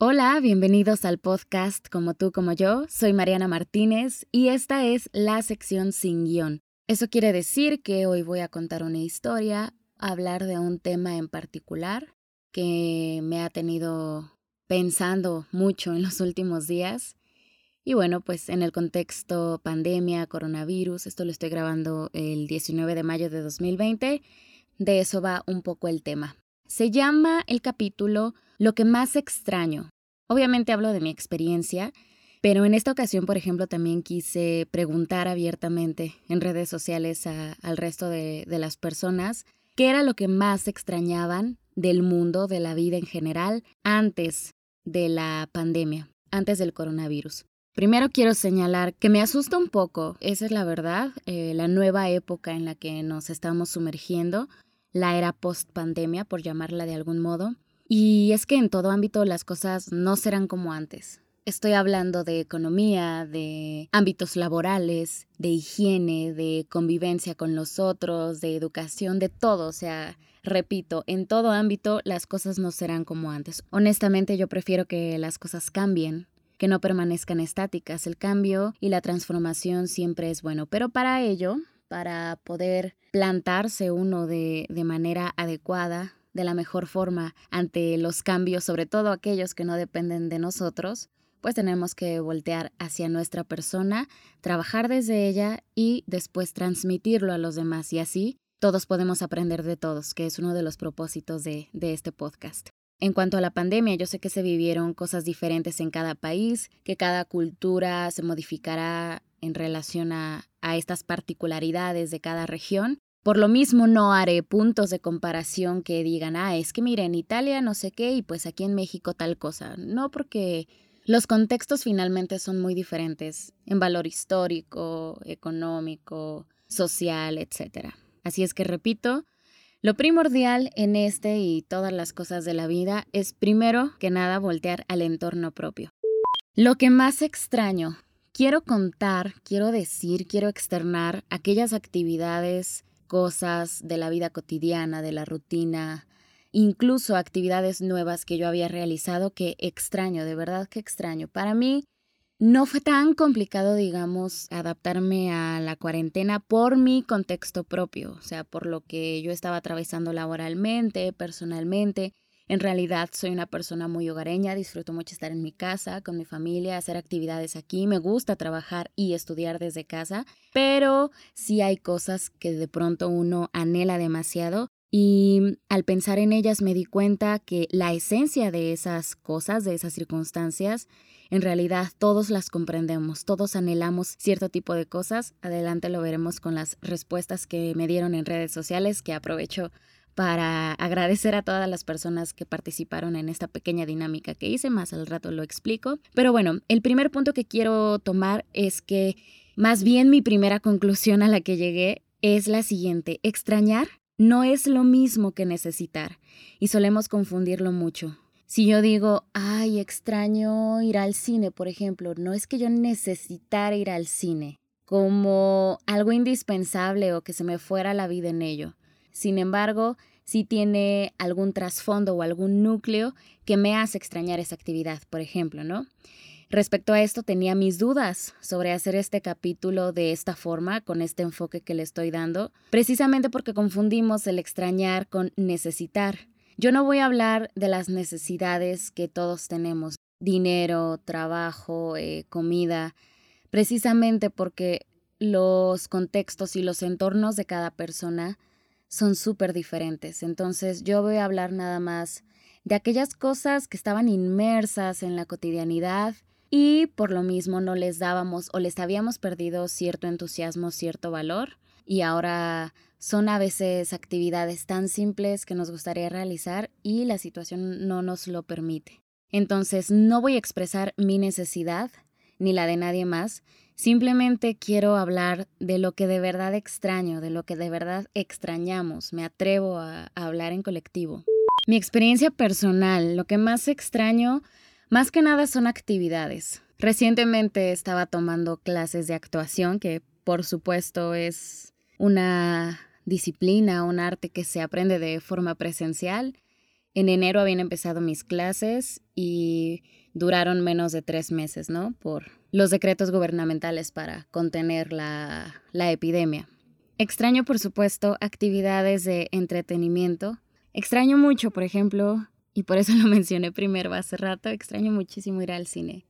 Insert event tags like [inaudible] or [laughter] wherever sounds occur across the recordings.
Hola, bienvenidos al podcast Como tú, como yo. Soy Mariana Martínez y esta es la sección sin guion. Eso quiere decir que hoy voy a contar una historia, hablar de un tema en particular que me ha tenido pensando mucho en los últimos días. Y bueno, pues en el contexto pandemia, coronavirus, esto lo estoy grabando el 19 de mayo de 2020, de eso va un poco el tema. Se llama el capítulo Lo que más extraño. Obviamente hablo de mi experiencia, pero en esta ocasión, por ejemplo, también quise preguntar abiertamente en redes sociales al resto de, las personas qué era lo que más extrañaban del mundo, de la vida en general, antes de la pandemia, antes del coronavirus. Primero quiero señalar que me asusta un poco, esa es la verdad, eh, la nueva época en la que nos estamos sumergiendo, la era post-pandemia, por llamarla de algún modo. Y es que en todo ámbito las cosas no serán como antes. Estoy hablando de economía, de ámbitos laborales, de higiene, de convivencia con los otros, de educación, de todo. O sea, repito, en todo ámbito las cosas no serán como antes. Honestamente yo prefiero que las cosas cambien que no permanezcan estáticas. El cambio y la transformación siempre es bueno, pero para ello, para poder plantarse uno de, de manera adecuada, de la mejor forma ante los cambios, sobre todo aquellos que no dependen de nosotros, pues tenemos que voltear hacia nuestra persona, trabajar desde ella y después transmitirlo a los demás y así todos podemos aprender de todos, que es uno de los propósitos de, de este podcast. En cuanto a la pandemia, yo sé que se vivieron cosas diferentes en cada país, que cada cultura se modificará en relación a, estas particularidades de cada región. Por lo mismo no haré puntos de comparación que digan, ah, es que mire, en Italia no sé qué y pues aquí en México tal cosa. No porque los contextos finalmente son muy diferentes en valor histórico, económico, social, etc. Así es que repito, lo primordial en este y todas las cosas de la vida es primero que nada voltear al entorno propio. Lo que más extraño, quiero contar, quiero decir, quiero externar aquellas actividades, cosas de la vida cotidiana, de la rutina, incluso actividades nuevas que yo había realizado que extraño, de verdad que extraño. Para mí, no fue tan complicado, digamos, adaptarme a la cuarentena por mi contexto propio, o sea, por lo que yo estaba atravesando laboralmente, personalmente. En realidad soy una persona muy hogareña, disfruto mucho estar en mi casa, con mi familia, hacer actividades aquí, me gusta trabajar y estudiar desde casa, pero sí hay cosas que de pronto uno anhela demasiado y al pensar en ellas me di cuenta que la esencia de esas cosas, de esas circunstancias, en realidad todos las comprendemos, todos anhelamos cierto tipo de cosas. Adelante lo veremos con las respuestas que me dieron en redes sociales, que aprovecho para agradecer a todas las personas que participaron en esta pequeña dinámica que hice, más al rato lo explico. Pero bueno, el primer punto que quiero tomar es que más bien mi primera conclusión a la que llegué es la siguiente, extrañar no es lo mismo que necesitar y solemos confundirlo mucho. Si yo digo, ay, extraño ir al cine, por ejemplo, no es que yo necesitara ir al cine como algo indispensable o que se me fuera la vida en ello. Sin embargo, sí tiene algún trasfondo o algún núcleo que me hace extrañar esa actividad, por ejemplo, ¿no? Respecto a esto, tenía mis dudas sobre hacer este capítulo de esta forma, con este enfoque que le estoy dando, precisamente porque confundimos el extrañar con necesitar. Yo no voy a hablar de las necesidades que todos tenemos, dinero, trabajo, eh, comida, precisamente porque los contextos y los entornos de cada persona son súper diferentes. Entonces yo voy a hablar nada más de aquellas cosas que estaban inmersas en la cotidianidad y por lo mismo no les dábamos o les habíamos perdido cierto entusiasmo, cierto valor y ahora son a veces actividades tan simples que nos gustaría realizar y la situación no nos lo permite. Entonces no voy a expresar mi necesidad ni la de nadie más, simplemente quiero hablar de lo que de verdad extraño, de lo que de verdad extrañamos, me atrevo a, hablar en colectivo. Mi experiencia personal, lo que más extraño, más que nada son actividades. Recientemente estaba tomando clases de actuación, que por supuesto es una disciplina, un arte que se aprende de forma presencial. En enero habían empezado mis clases y duraron menos de tres meses, ¿no? Por los decretos gubernamentales para contener la, la epidemia. Extraño, por supuesto, actividades de entretenimiento. Extraño mucho, por ejemplo, y por eso [laughs] lo mencioné primero hace rato, extraño muchísimo ir al cine.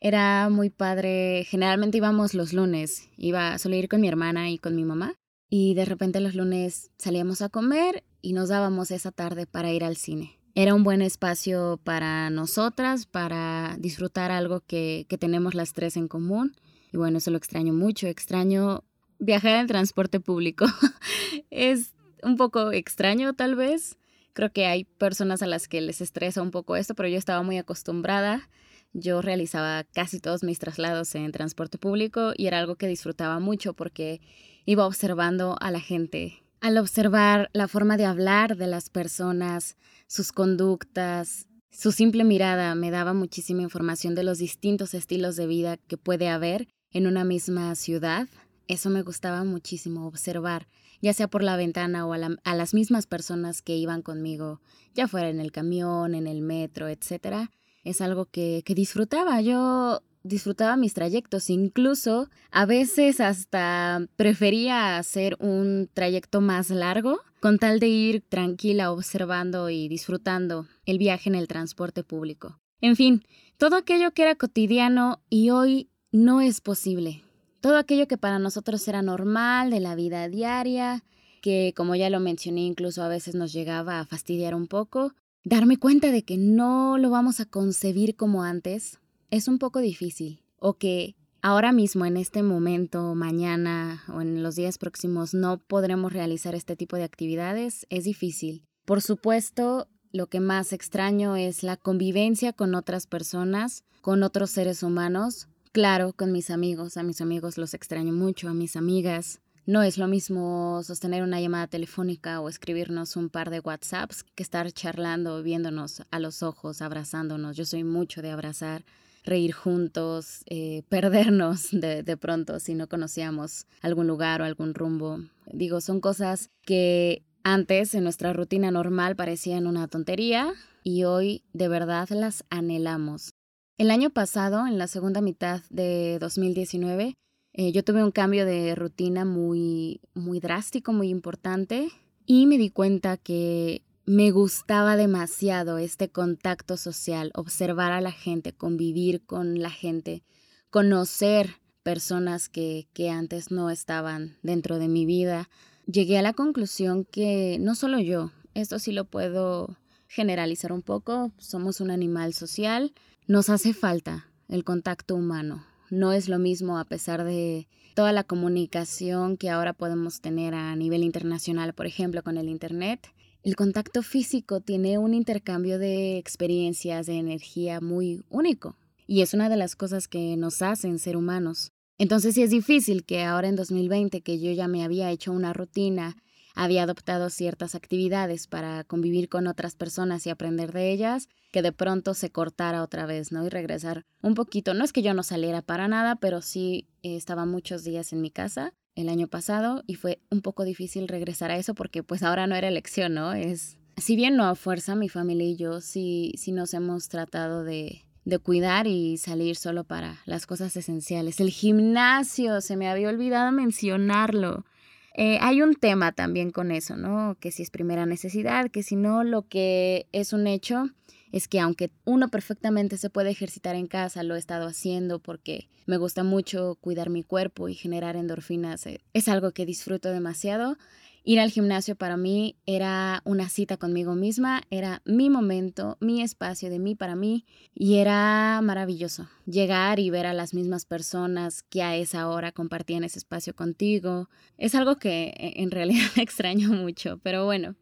Era muy padre, generalmente íbamos los lunes, iba a solo ir con mi hermana y con mi mamá, y de repente los lunes salíamos a comer y nos dábamos esa tarde para ir al cine. Era un buen espacio para nosotras, para disfrutar algo que, que tenemos las tres en común. Y bueno, eso lo extraño mucho. Extraño viajar en transporte público. [laughs] es un poco extraño tal vez. Creo que hay personas a las que les estresa un poco esto, pero yo estaba muy acostumbrada. Yo realizaba casi todos mis traslados en transporte público y era algo que disfrutaba mucho porque iba observando a la gente. Al observar la forma de hablar de las personas, sus conductas, su simple mirada me daba muchísima información de los distintos estilos de vida que puede haber en una misma ciudad. Eso me gustaba muchísimo observar, ya sea por la ventana o a, las mismas personas que iban conmigo, ya fuera en el camión, en el metro, etc. Es algo que, que disfrutaba. Yo disfrutaba mis trayectos, incluso a veces hasta prefería hacer un trayecto más largo con tal de ir tranquila observando y disfrutando el viaje en el transporte público. En fin, todo aquello que era cotidiano y hoy no es posible. Todo aquello que para nosotros era normal de la vida diaria, que como ya lo mencioné incluso a veces nos llegaba a fastidiar un poco, darme cuenta de que no lo vamos a concebir como antes, es un poco difícil o que ahora mismo, en este momento, mañana o en los días próximos, no podremos realizar este tipo de actividades, es difícil. Por supuesto, lo que más extraño es la convivencia con otras personas, con otros seres humanos. Claro, con mis amigos, a mis amigos los extraño mucho, a mis amigas. No es lo mismo sostener una llamada telefónica o escribirnos un par de WhatsApps que estar charlando, viéndonos a los ojos, abrazándonos. Yo soy mucho de abrazar reír juntos, eh, [laughs] perdernos de, de pronto si no conocíamos algún lugar o algún rumbo. Digo, son cosas que antes en nuestra rutina normal parecían una tontería y hoy de verdad las anhelamos. El año pasado, en la segunda mitad de 2019, eh, yo tuve un cambio de rutina muy, muy drástico, muy importante y me di cuenta que me gustaba demasiado este contacto social, observar a la gente, convivir con la gente, conocer personas que, que antes no estaban dentro de mi vida. Llegué a la conclusión que no solo yo, esto sí lo puedo generalizar un poco, somos un animal social, nos hace falta el contacto humano. No es lo mismo a pesar de toda la comunicación que ahora podemos tener a nivel internacional, por ejemplo, con el Internet el contacto físico tiene un intercambio de experiencias, de energía muy único. Y es una de las cosas que nos hacen ser humanos. Entonces sí es difícil que ahora en 2020, que yo ya me había hecho una rutina, había adoptado ciertas actividades para convivir con otras personas y aprender de ellas, que de pronto se cortara otra vez, ¿no? Y regresar un poquito. No es que yo no saliera para nada, pero sí eh, estaba muchos días en mi casa el año pasado y fue un poco difícil regresar a eso porque pues ahora no era elección, ¿no? Es, si bien no a fuerza, mi familia y yo sí, sí nos hemos tratado de, de cuidar y salir solo para las cosas esenciales. El gimnasio, se me había olvidado mencionarlo. Eh, hay un tema también con eso, ¿no? Que si es primera necesidad, que si no, lo que es un hecho es que aunque uno perfectamente se puede ejercitar en casa, lo he estado haciendo porque me gusta mucho cuidar mi cuerpo y generar endorfinas, eh, es algo que disfruto demasiado. Ir al gimnasio para mí era una cita conmigo misma, era mi momento, mi espacio de mí para mí y era maravilloso. Llegar y ver a las mismas personas que a esa hora compartían ese espacio contigo es algo que eh, en realidad [laughs] extraño mucho, pero bueno.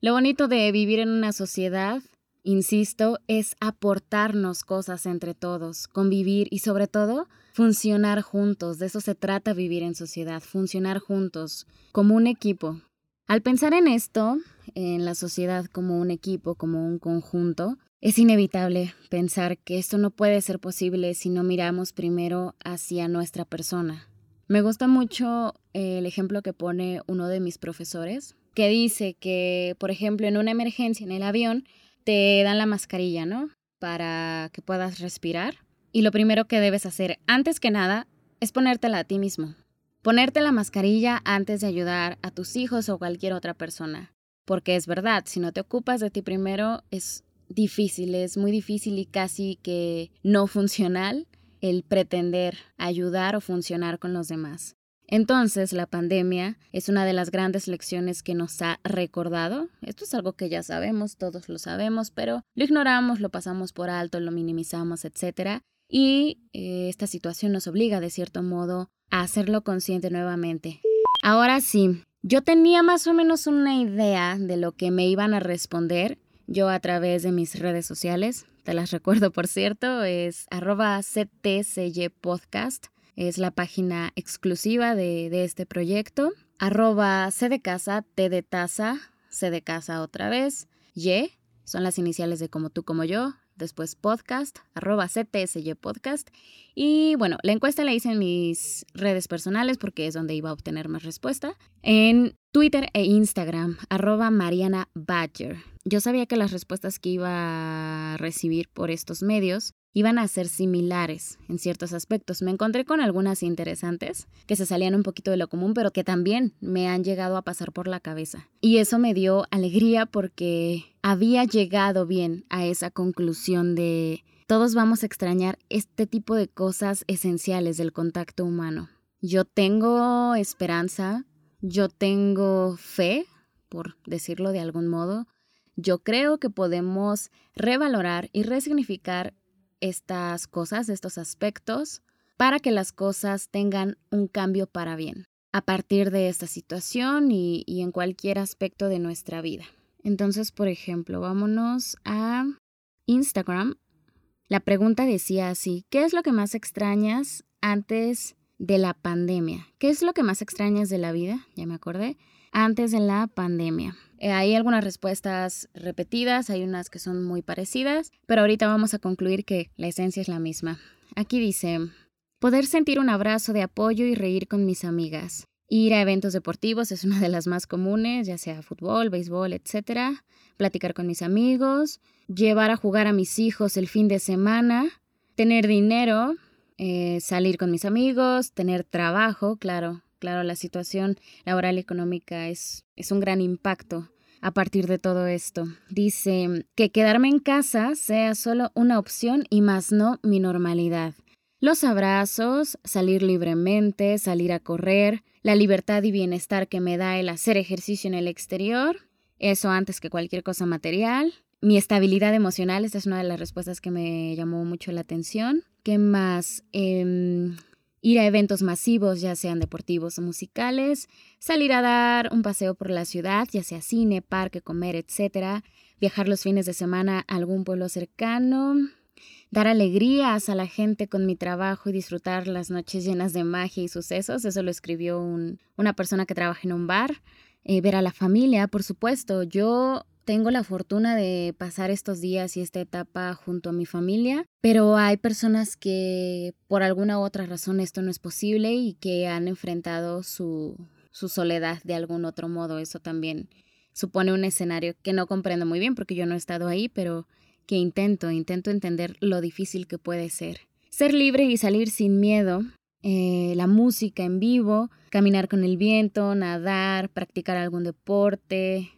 Lo bonito de vivir en una sociedad insisto, es aportarnos cosas entre todos, convivir y sobre todo funcionar juntos. De eso se trata vivir en sociedad, funcionar juntos, como un equipo. Al pensar en esto, en la sociedad como un equipo, como un conjunto, es inevitable pensar que esto no puede ser posible si no miramos primero hacia nuestra persona. Me gusta mucho el ejemplo que pone uno de mis profesores, que dice que, por ejemplo, en una emergencia en el avión, te dan la mascarilla, ¿no? Para que puedas respirar. Y lo primero que debes hacer, antes que nada, es ponértela a ti mismo. Ponerte la mascarilla antes de ayudar a tus hijos o cualquier otra persona. Porque es verdad, si no te ocupas de ti primero, es difícil, es muy difícil y casi que no funcional el pretender ayudar o funcionar con los demás. Entonces, la pandemia es una de las grandes lecciones que nos ha recordado. Esto es algo que ya sabemos, todos lo sabemos, pero lo ignoramos, lo pasamos por alto, lo minimizamos, etc. Y eh, esta situación nos obliga, de cierto modo, a hacerlo consciente nuevamente. Ahora sí, yo tenía más o menos una idea de lo que me iban a responder yo a través de mis redes sociales. Te las [laughs] recuerdo, por cierto, es arroba Podcast. Es la página exclusiva de, de este proyecto. Arroba C de casa, T de taza, C de casa otra vez, Y, son las iniciales de como tú, como yo, después podcast, arroba CTSY podcast. Y bueno, la encuesta la hice en mis redes personales porque es donde iba a obtener más respuesta. En Twitter e Instagram, arroba Mariana Badger. Yo sabía que las respuestas que iba a recibir por estos medios iban a ser similares en ciertos aspectos. Me encontré con algunas interesantes que se salían un poquito de lo común, pero que también me han llegado a pasar por la cabeza. Y eso me dio alegría porque había llegado bien a esa conclusión de todos vamos a extrañar este tipo de cosas esenciales del contacto humano. Yo tengo esperanza, yo tengo fe, por decirlo de algún modo. Yo creo que podemos revalorar y resignificar estas cosas, estos aspectos, para que las cosas tengan un cambio para bien a partir de esta situación y, en cualquier aspecto de nuestra vida. Entonces, por ejemplo, vámonos a Instagram. La pregunta decía así, ¿qué es lo que más extrañas antes de la pandemia? ¿Qué es lo que más extrañas de la vida? Ya me acordé. Antes de la pandemia. Eh, hay algunas respuestas repetidas, hay unas que son muy parecidas, pero ahorita vamos a concluir que la esencia es la misma. Aquí dice, poder sentir un abrazo de apoyo y reír con mis amigas. Ir a eventos deportivos es una de las más comunes, ya sea fútbol, béisbol, etc. Platicar con mis amigos, llevar a jugar a mis hijos el fin de semana, tener dinero, eh, salir con mis amigos, tener trabajo, claro, claro, la situación laboral y económica es, es un gran impacto a partir de todo esto. Dice que quedarme en casa sea solo una opción y más no mi normalidad. Los abrazos, salir libremente, salir a correr, la libertad y bienestar que me da el hacer ejercicio en el exterior, eso antes que cualquier cosa material. Mi estabilidad emocional, esta es una de las respuestas que me llamó mucho la atención. ¿Qué más? Em, ir a eventos masivos, ya sean deportivos o musicales, salir a dar un paseo por la ciudad, ya sea cine, parque, comer, etc. Viajar los fines de semana a algún pueblo cercano, dar alegrías a la gente con mi trabajo y disfrutar las noches llenas de magia y sucesos. Eso lo escribió una persona que trabaja en un bar. Eh, ver a la familia, por supuesto. Yo tengo la fortuna de pasar estos días y esta etapa junto a mi familia, pero hay personas que por alguna u otra razón esto no es posible y que han enfrentado su, su soledad de algún otro modo. Eso también supone un escenario que no comprendo muy bien porque yo no he estado ahí, pero que intento, intento entender lo difícil que puede ser. Ser libre y salir sin miedo, eh, la música en vivo, caminar con el viento, nadar, practicar algún deporte,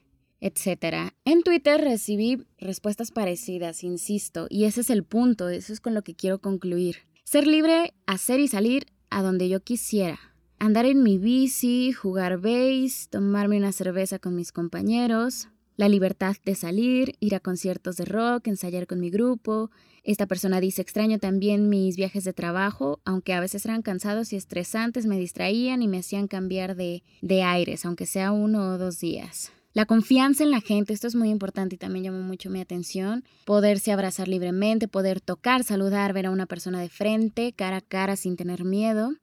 etc. En Twitter recibí respuestas parecidas, insisto, y ese es el punto, eso es con lo que quiero concluir. Ser libre, hacer y salir a donde yo quisiera. Andar en mi bici, jugar base, tomarme una cerveza con mis compañeros, la libertad de salir, ir a conciertos de rock, ensayar con mi grupo. Esta persona dice, extraño también mis viajes de trabajo, aunque a veces eran cansados y estresantes, me distraían y me hacían cambiar de, de aires, aunque sea uno o dos días. La confianza en la gente, esto es muy importante y también llamó mucho mi atención. Poderse abrazar libremente, poder tocar, saludar, ver a una persona de frente, cara a cara, sin tener miedo.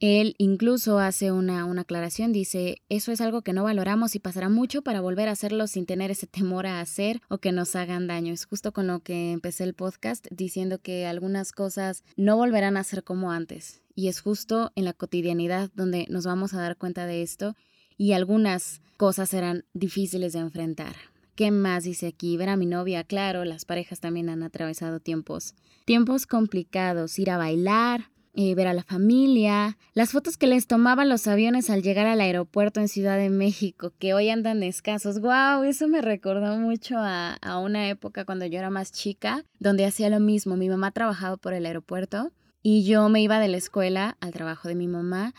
Él incluso hace una, una, aclaración, dice, eso es algo que no valoramos y pasará mucho para volver a hacerlo sin tener ese temor a hacer o que nos hagan daño. Es justo con lo que empecé el podcast diciendo que algunas cosas no volverán a ser como antes. Y es justo en la cotidianidad donde nos vamos a dar cuenta de esto y algunas cosas serán difíciles de enfrentar ¿Qué más dice aquí? Ver a mi novia, claro, las parejas también han atravesado tiempos, tiempos complicados, ir a bailar, eh, ver a la familia, las fotos que les tomaban los aviones al llegar al aeropuerto en Ciudad de México, que hoy andan escasos. ¡Wow! Eso me recordó mucho a una época cuando yo era más chica, donde hacía lo mismo. Mi mamá trabajaba por el aeropuerto y yo me iba de la escuela al trabajo de mi mamá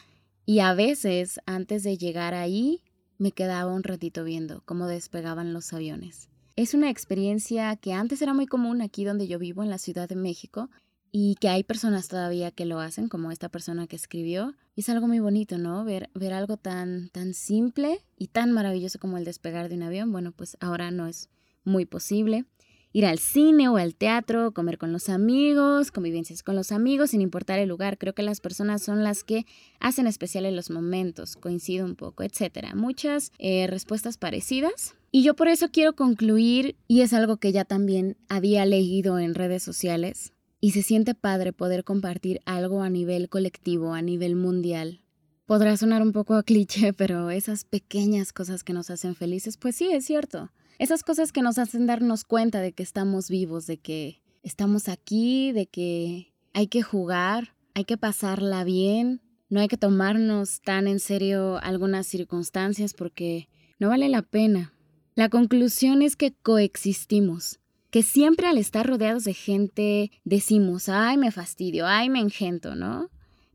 y a veces antes de llegar ahí me quedaba un ratito viendo cómo despegaban los aviones. Es una experiencia que antes era muy común aquí donde yo vivo, en la Ciudad de México, y que hay personas todavía que lo hacen, como esta persona que escribió. Es algo muy bonito, ¿no? Ver, ver algo tan, tan simple y tan maravilloso como el despegar de un avión. Bueno, pues ahora no es muy posible. Ir al cine o al teatro, comer con los amigos, convivencias con los amigos, sin importar el lugar. Creo que las personas son las que hacen especiales los momentos, coincido un poco, etc. Muchas eh, respuestas parecidas. Y yo por eso quiero concluir, y es algo que ya también había leído en redes sociales, y se siente padre poder compartir algo a nivel colectivo, a nivel mundial. Podrá sonar un poco a cliché, [laughs] pero esas pequeñas cosas que nos hacen felices, pues sí, es cierto. Esas cosas que nos hacen darnos cuenta de que estamos vivos, de que estamos aquí, de que hay que jugar, hay que pasarla bien, no hay que tomarnos tan en serio algunas circunstancias porque no vale la pena. La conclusión es que coexistimos que siempre al estar rodeados de gente decimos, ay, me fastidio, ay, me engento, ¿no?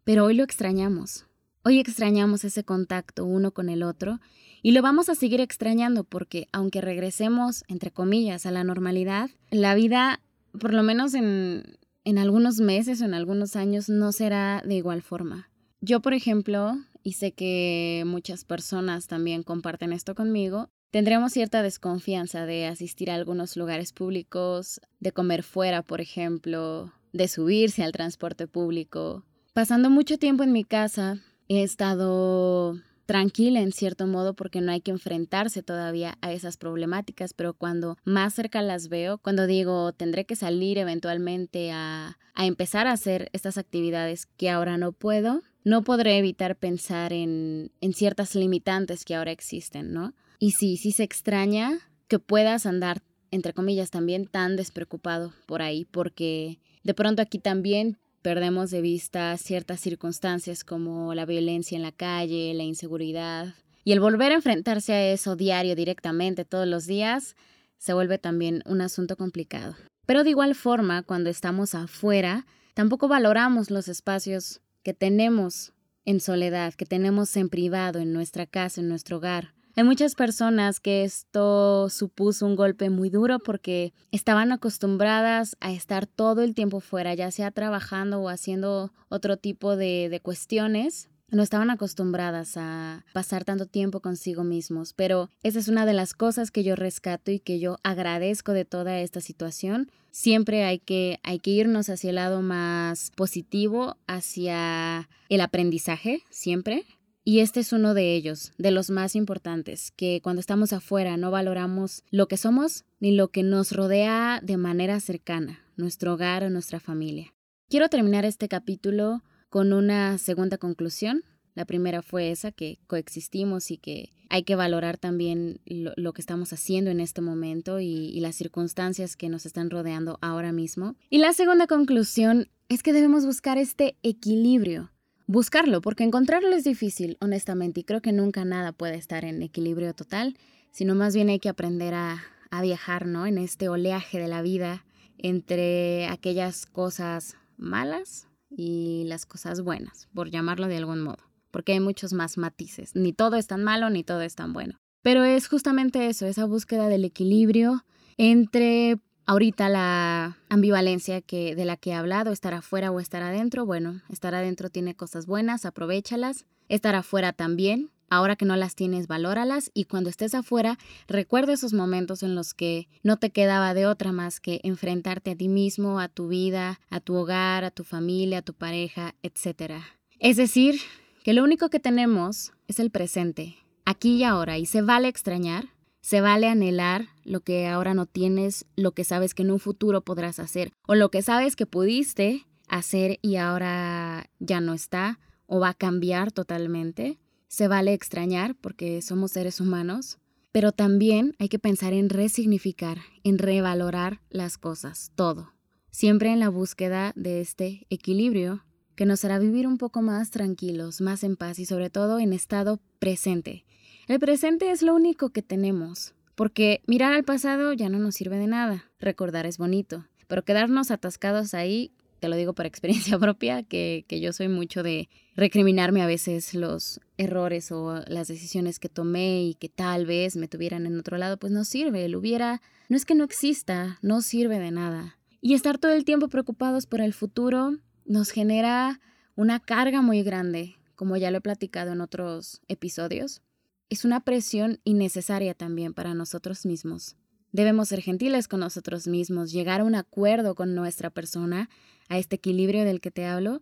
Pero hoy lo extrañamos. Hoy extrañamos ese contacto uno con el otro y lo vamos a seguir extrañando porque aunque regresemos, entre comillas, a la normalidad, la vida, por lo menos en, en algunos meses o en algunos años, no será de igual forma. Yo, por ejemplo, y sé que muchas personas también comparten esto conmigo, Tendremos cierta desconfianza de asistir a algunos lugares públicos, de comer fuera, por ejemplo, de subirse al transporte público. Pasando mucho tiempo en mi casa, he estado tranquila en cierto modo porque no hay que enfrentarse todavía a esas problemáticas, pero cuando más cerca las veo, cuando digo tendré que salir eventualmente a, a empezar a hacer estas actividades que ahora no puedo, no podré evitar pensar en, en ciertas limitantes que ahora existen, ¿no? Y sí, sí se extraña que puedas andar, entre comillas, también tan despreocupado por ahí, porque de pronto aquí también perdemos de vista ciertas circunstancias como la violencia en la calle, la inseguridad. Y el volver a enfrentarse a eso diario, directamente, todos los días, se vuelve también un asunto complicado. Pero de igual forma, cuando estamos afuera, tampoco valoramos los espacios que tenemos en soledad, que tenemos en privado, en nuestra casa, en nuestro hogar. Hay muchas personas que esto supuso un golpe muy duro porque estaban acostumbradas a estar todo el tiempo fuera, ya sea trabajando o haciendo otro tipo de, de cuestiones no estaban acostumbradas a pasar tanto tiempo consigo mismos, pero esa es una de las cosas que yo rescato y que yo agradezco de toda esta situación. Siempre hay que, hay que irnos hacia el lado más positivo, hacia el aprendizaje, siempre. Y este es uno de ellos, de los más importantes, que cuando estamos afuera no valoramos lo que somos ni lo que nos rodea de manera cercana, nuestro hogar o nuestra familia. Quiero terminar este capítulo con una segunda conclusión. La primera fue esa, que coexistimos y que hay que valorar también lo, que estamos haciendo en este momento y, las circunstancias que nos están rodeando ahora mismo. Y la segunda conclusión es que debemos buscar este equilibrio buscarlo, porque encontrarlo es difícil, honestamente, y creo que nunca nada puede estar en equilibrio total, sino más bien hay que aprender a, a viajar, ¿no? En este oleaje de la vida entre aquellas cosas malas y las cosas buenas, por llamarlo de algún modo, porque hay muchos más matices, ni todo es tan malo ni todo es tan bueno. Pero es justamente eso, esa búsqueda del equilibrio entre Ahorita la ambivalencia que, de la que he hablado, estar afuera o estar adentro, bueno, estar adentro tiene cosas buenas, aprovechalas. Estar afuera también, ahora que no las tienes, valóralas. Y cuando estés afuera, recuerda esos momentos en los que no te quedaba de otra más que enfrentarte a ti mismo, a tu vida, a tu hogar, a tu familia, a tu pareja, etc. Es decir, que lo único que tenemos es el presente, aquí y ahora, y se vale extrañar, se vale anhelar lo que ahora no tienes, lo que sabes que en un futuro podrás hacer, o lo que sabes que pudiste hacer y ahora ya no está, o va a cambiar totalmente. Se vale extrañar porque somos seres humanos, Pero también hay que pensar en resignificar, en revalorar las cosas, todo. Siempre en la búsqueda de este equilibrio que nos hará vivir un poco más tranquilos, más en paz y sobre todo en estado presente. El presente es lo único que tenemos, porque mirar al pasado ya no nos sirve de nada. Recordar es bonito, pero quedarnos atascados ahí te lo digo por [laughs] experiencia propia, que, yo soy mucho de recriminarme a veces los errores o las decisiones que tomé y que tal vez me tuvieran en otro lado, pues no sirve. El hubiera, no es que no exista, no sirve de nada. Y estar todo el tiempo preocupados por el futuro nos genera una carga muy grande, como ya lo he platicado en otros episodios. Es una presión innecesaria también para nosotros mismos. Debemos ser gentiles con nosotros mismos, llegar a un acuerdo con nuestra persona, a este equilibrio del que te hablo,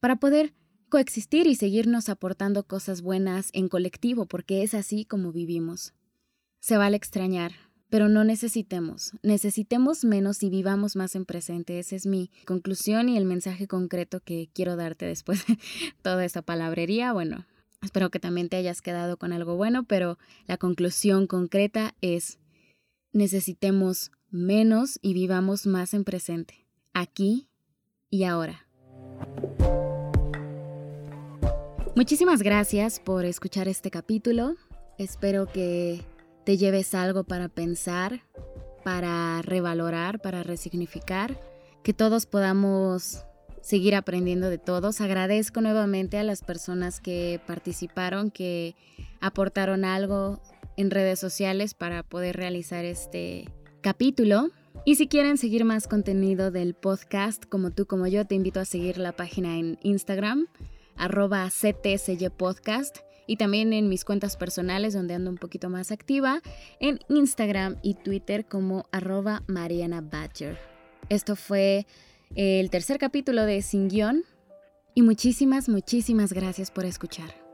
para poder coexistir y seguirnos aportando cosas buenas en colectivo, porque es así como vivimos. Se vale extrañar, pero no necesitemos. Necesitemos menos y vivamos más en presente. Esa es mi conclusión y el mensaje concreto que quiero darte después de [laughs] toda esa palabrería. Bueno, espero que también te hayas quedado con algo bueno, pero la conclusión concreta es necesitemos menos y vivamos más en presente, aquí y ahora. Muchísimas gracias por escuchar este capítulo. Espero que te lleves algo para pensar, para revalorar, para resignificar, que todos podamos seguir aprendiendo de todos. Agradezco nuevamente a las personas que participaron, que aportaron algo en redes sociales para poder realizar este capítulo. Y si quieren seguir más contenido del podcast, como tú como yo, te invito a seguir la página en Instagram, arroba y también en mis cuentas personales, donde ando un poquito más activa, en Instagram y Twitter como arroba Mariana. Esto fue el tercer capítulo de Sin Guión, y muchísimas, muchísimas gracias por escuchar.